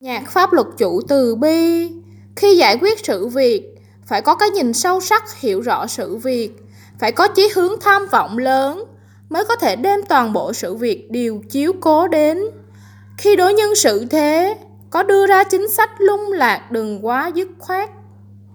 Nhạc pháp luật chủ từ bi. Khi giải quyết sự việc, phải có cái nhìn sâu sắc hiểu rõ sự việc, phải có chí hướng tham vọng lớn, mới có thể đem toàn bộ sự việc điều chiếu cố đến. Khi đối nhân xử thế, có đưa ra chính sách lung lạc đừng quá dứt khoát,